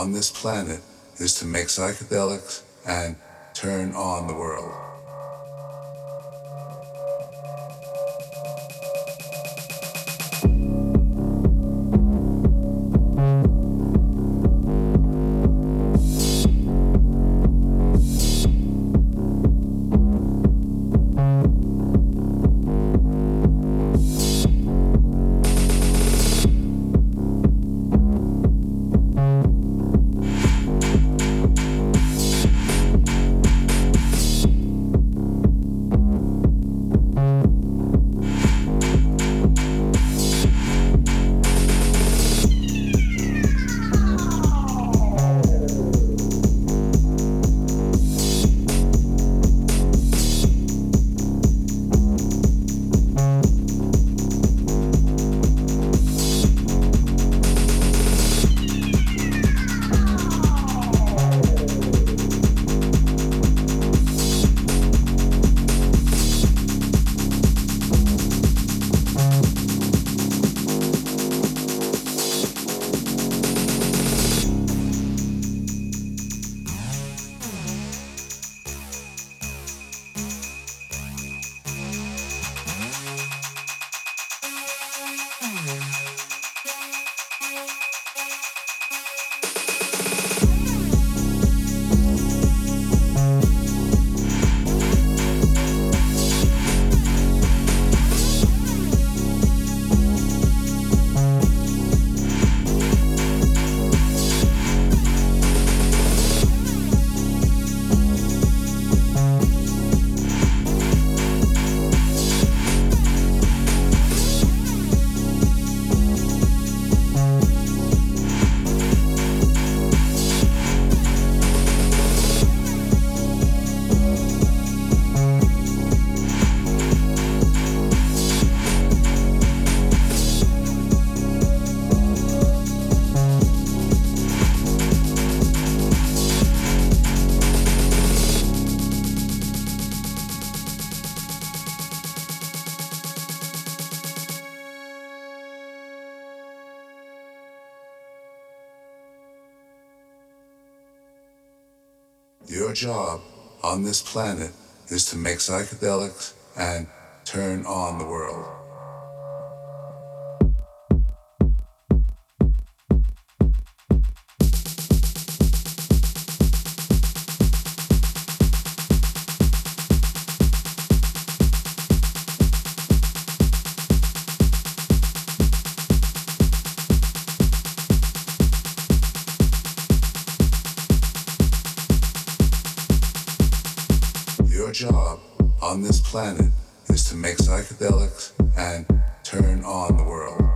on this planet is to make psychedelics and turn on the world. Planet is to make psychedelics Your job on this planet is to make psychedelics and turn on the world.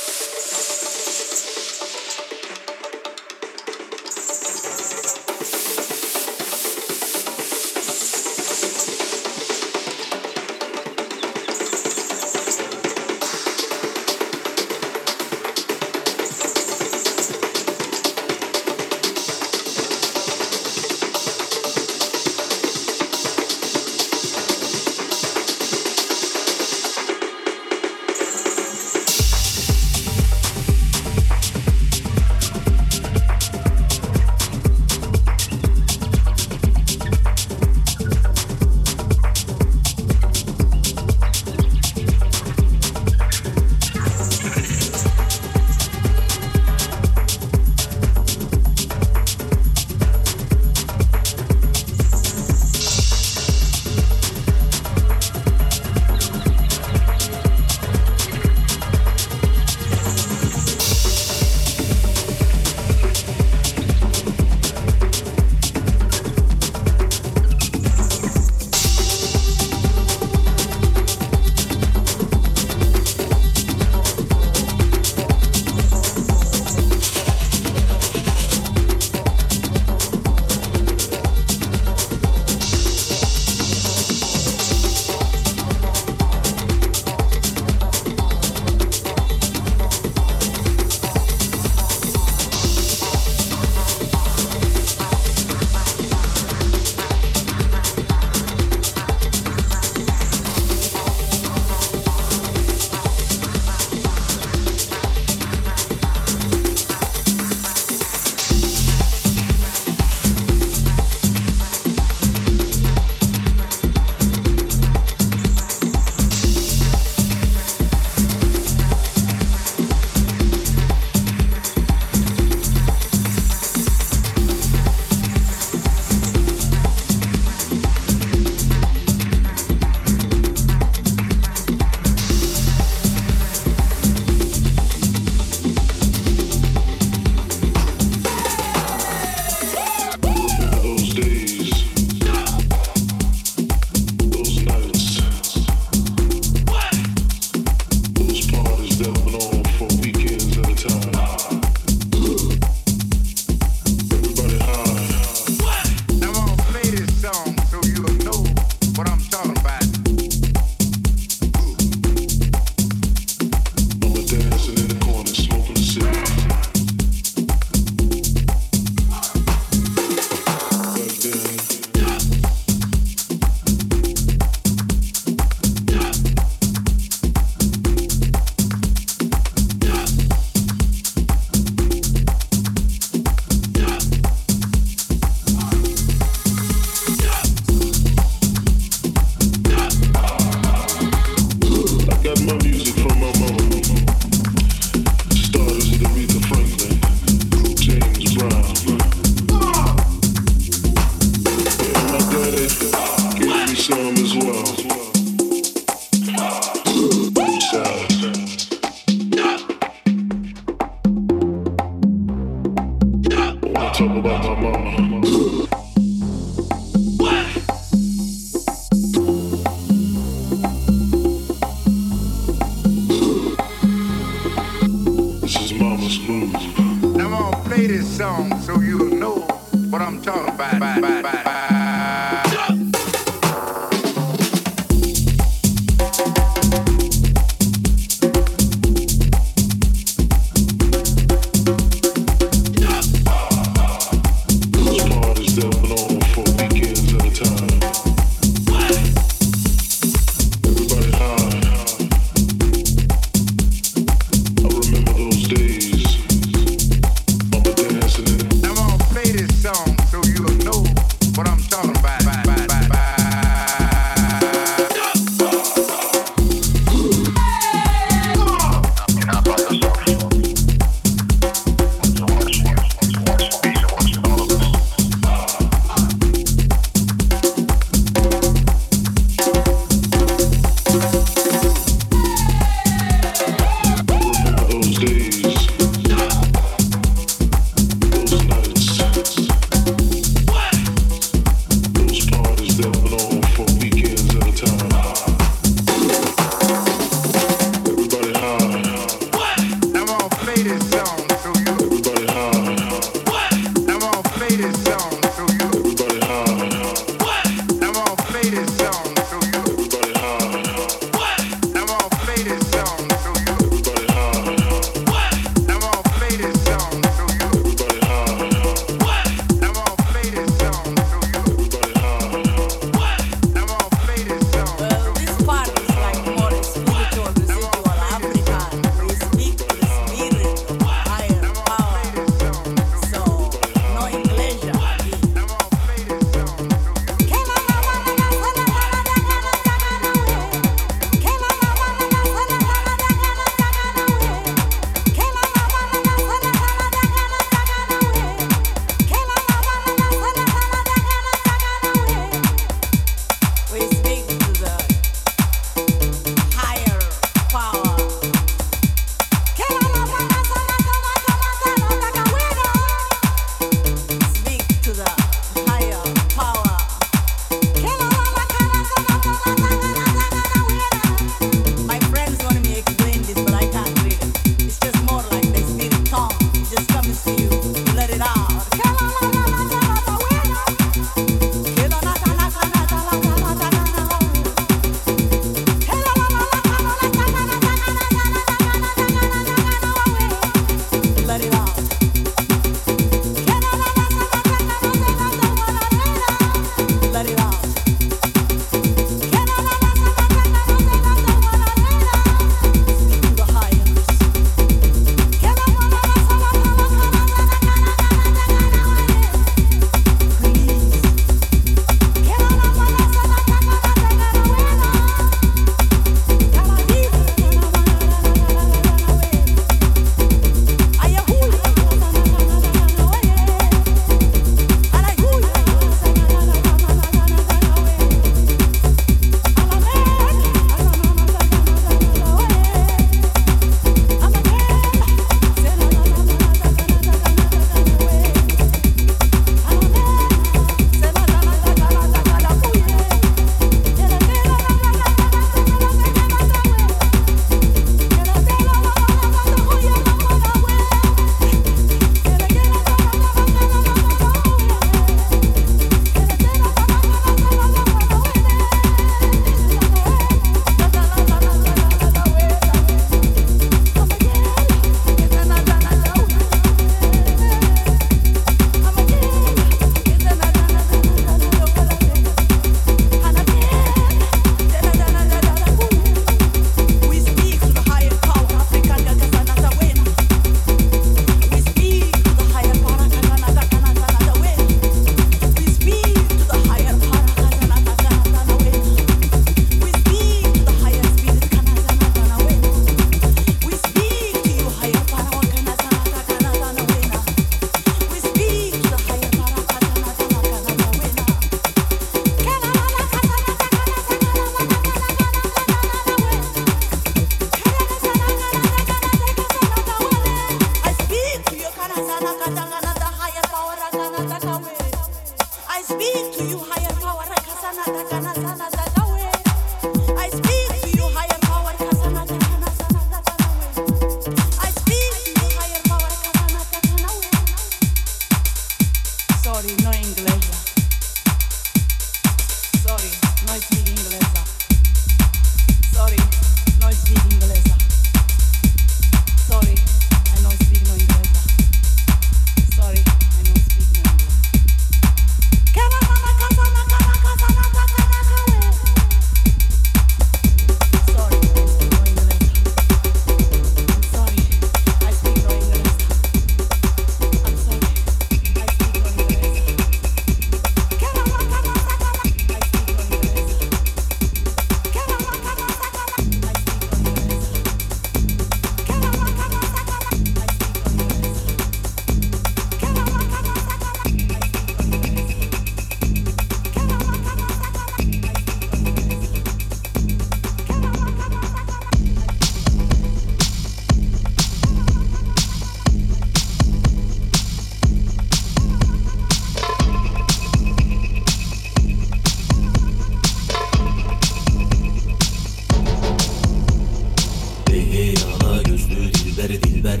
Gözlü dilber.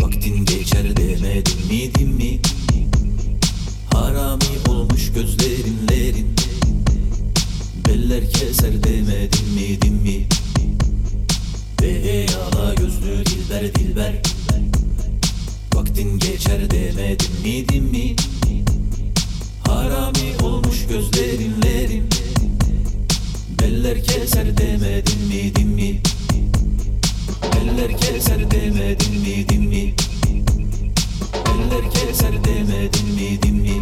Vaktin geçer demedim mi dim mi? Harami olmuş gözlerinlerin Beller keser demedim mi dim mi? Ey ala gözlü dilber dilber. Vaktin geçer demedim mi dim mi? Harami olmuş gözlerinlerin Beller keser demedim mi dim Eller keser demedin mi din mi? Eller keser demedin mi din mi?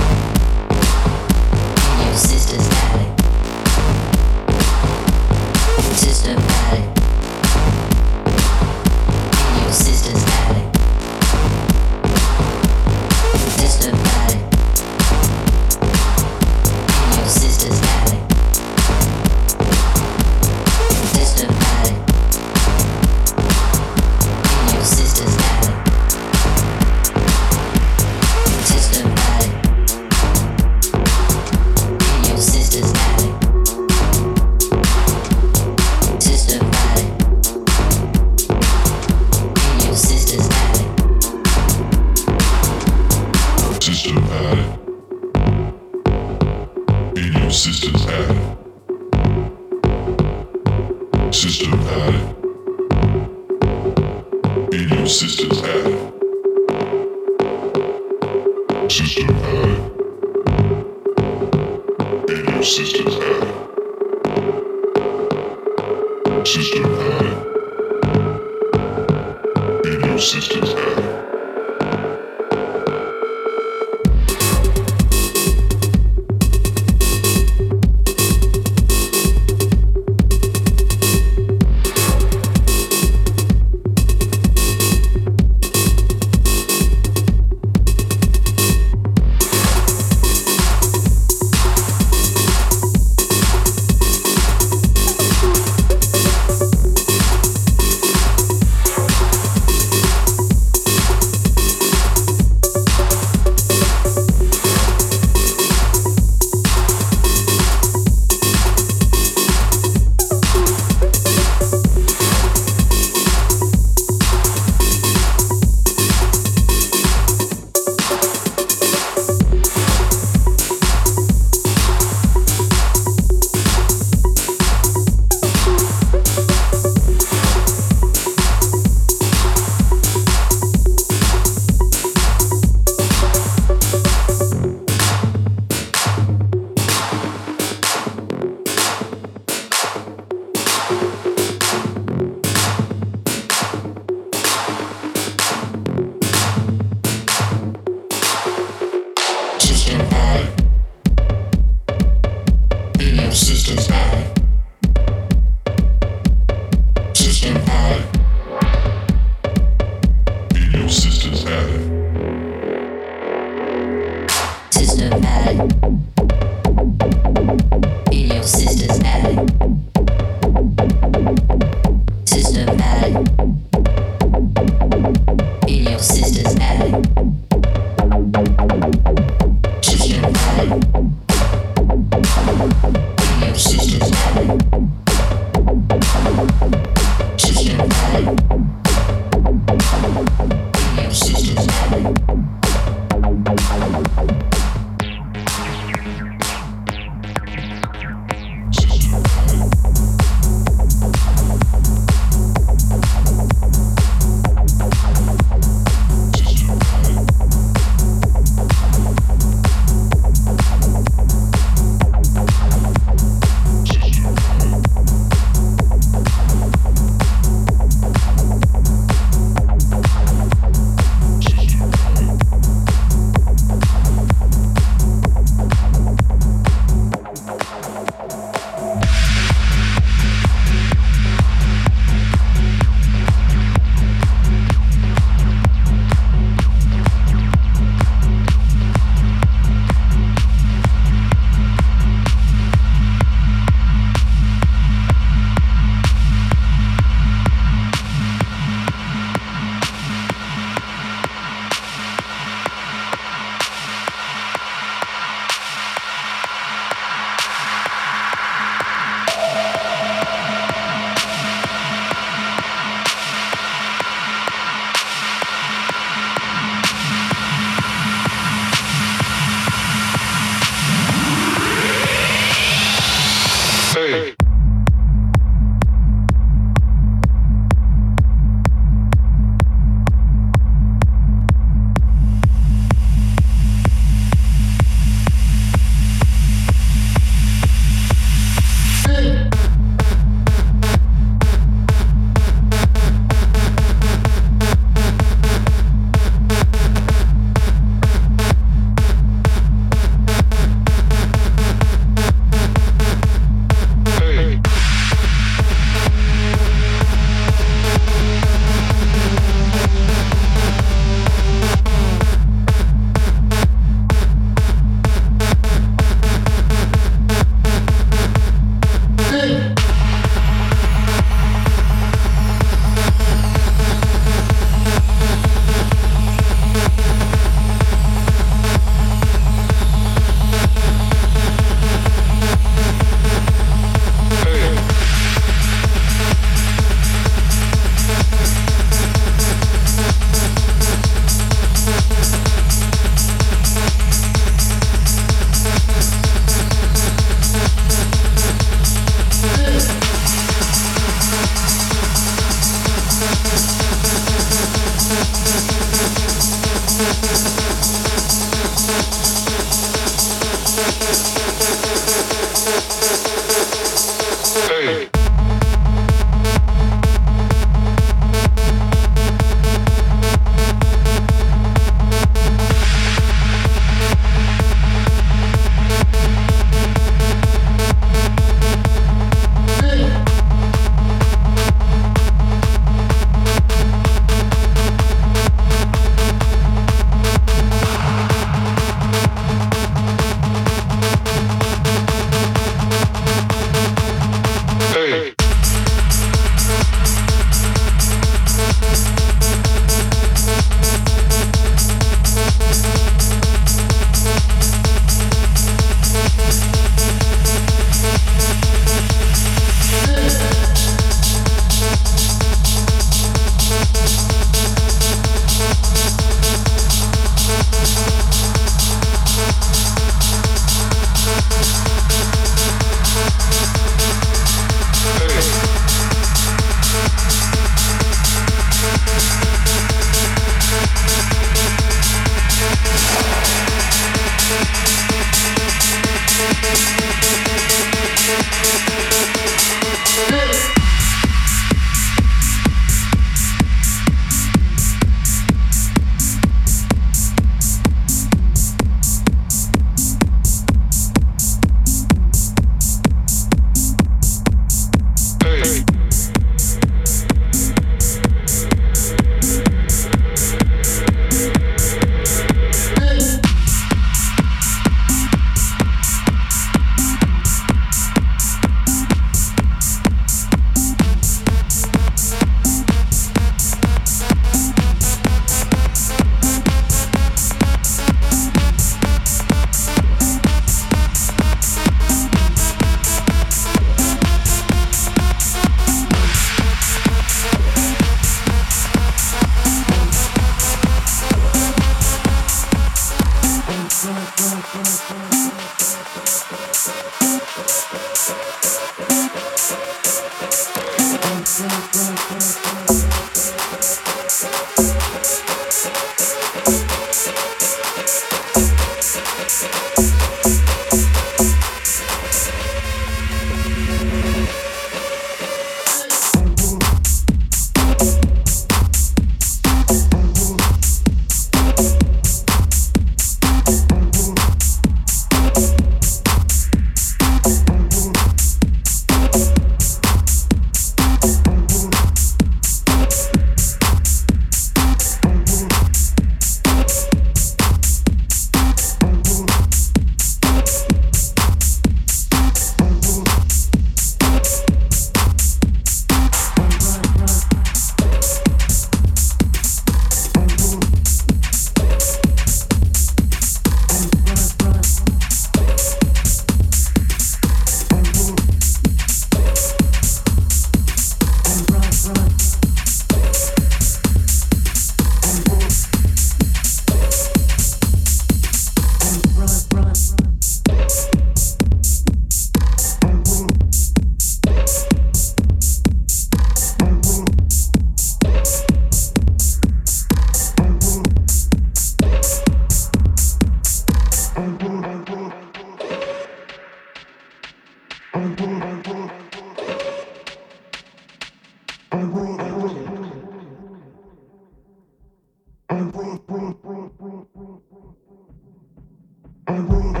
I'm rolling.